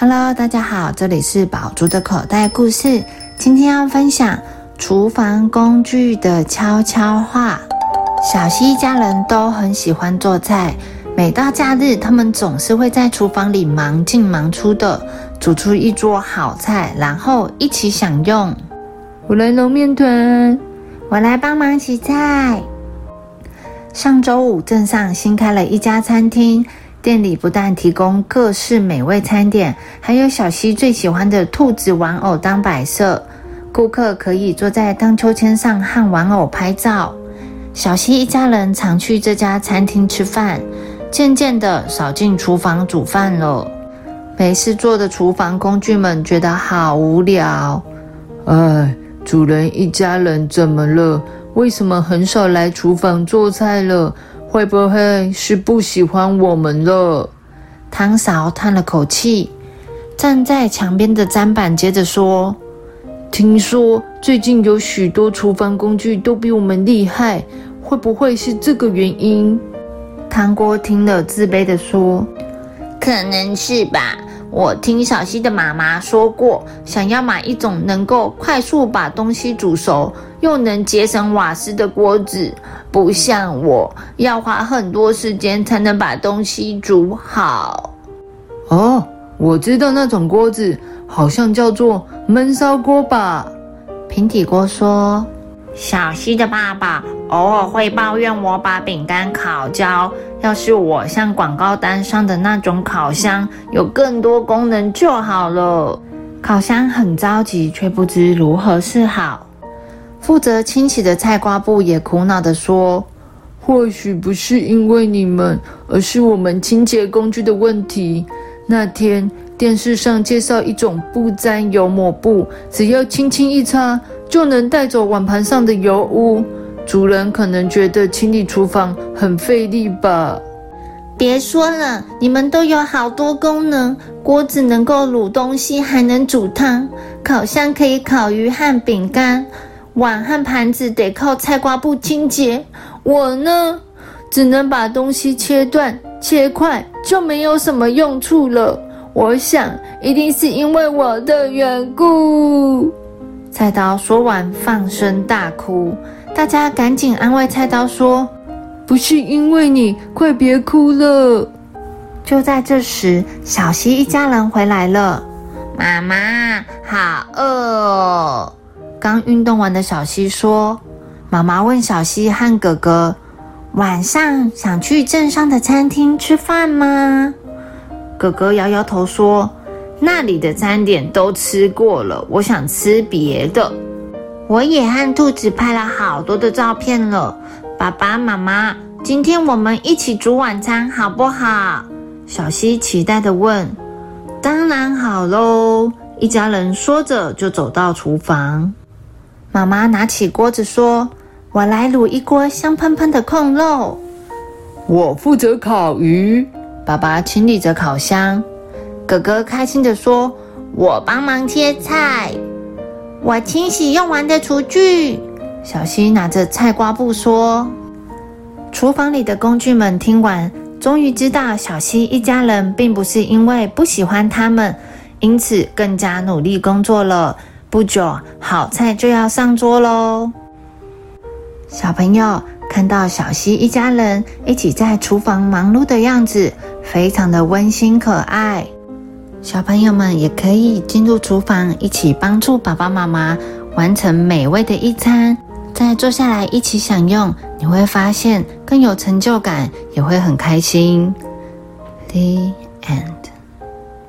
Hello，大家好，这里是宝珠的口袋故事。今天要分享厨房工具的悄悄话。小西一家人都很喜欢做菜，每到假日，他们总是会在厨房里忙进忙出的，煮出一桌好菜，然后一起享用。我来揉面团，我来帮忙洗菜。上周五，镇上新开了一家餐厅。店里不但提供各式美味餐点，还有小溪最喜欢的兔子玩偶当摆设。顾客可以坐在荡秋千上和玩偶拍照。小溪一家人常去这家餐厅吃饭，渐渐的少进厨房煮饭了。没事做的厨房工具们觉得好无聊。哎，主人一家人怎么了？为什么很少来厨房做菜了？会不会是不喜欢我们了？汤勺叹了口气，站在墙边的砧板接着说：“听说最近有许多厨房工具都比我们厉害，会不会是这个原因？”汤锅听了自卑的说：“可能是吧。我听小溪的妈妈说过，想要买一种能够快速把东西煮熟，又能节省瓦斯的锅子。”不像我要花很多时间才能把东西煮好。哦，我知道那种锅子好像叫做焖烧锅吧？平底锅说：“小西的爸爸偶尔会抱怨我把饼干烤焦，要是我像广告单上的那种烤箱，有更多功能就好了。”烤箱很着急，却不知如何是好。负责清洗的菜瓜布也苦恼地说：“或许不是因为你们，而是我们清洁工具的问题。那天电视上介绍一种不沾油抹布，只要轻轻一擦就能带走碗盘上的油污。主人可能觉得清理厨房很费力吧？别说了，你们都有好多功能：锅子能够卤东西，还能煮汤；烤箱可以烤鱼和饼干。”碗和盘子得靠菜瓜布清洁，我呢，只能把东西切断、切块，就没有什么用处了。我想，一定是因为我的缘故。菜刀说完，放声大哭。大家赶紧安慰菜刀说：“不是因为你，快别哭了。”就在这时，小溪一家人回来了。妈妈，好饿哦。刚运动完的小溪说：“妈妈问小溪和哥哥，晚上想去镇上的餐厅吃饭吗？”哥哥摇摇头说：“那里的餐点都吃过了，我想吃别的。”我也和兔子拍了好多的照片了。爸爸妈妈，今天我们一起煮晚餐好不好？小溪期待的问。“当然好喽！”一家人说着就走到厨房。妈妈拿起锅子说：“我来卤一锅香喷喷的控肉。”我负责烤鱼。爸爸清理着烤箱。哥哥开心地说：“我帮忙切菜。”我清洗用完的厨具。小溪拿着菜瓜布说：“厨房里的工具们听完，终于知道小溪一家人并不是因为不喜欢他们，因此更加努力工作了。”不久，好菜就要上桌喽。小朋友看到小溪一家人一起在厨房忙碌的样子，非常的温馨可爱。小朋友们也可以进入厨房，一起帮助爸爸妈妈完成美味的一餐，再坐下来一起享用，你会发现更有成就感，也会很开心。The end.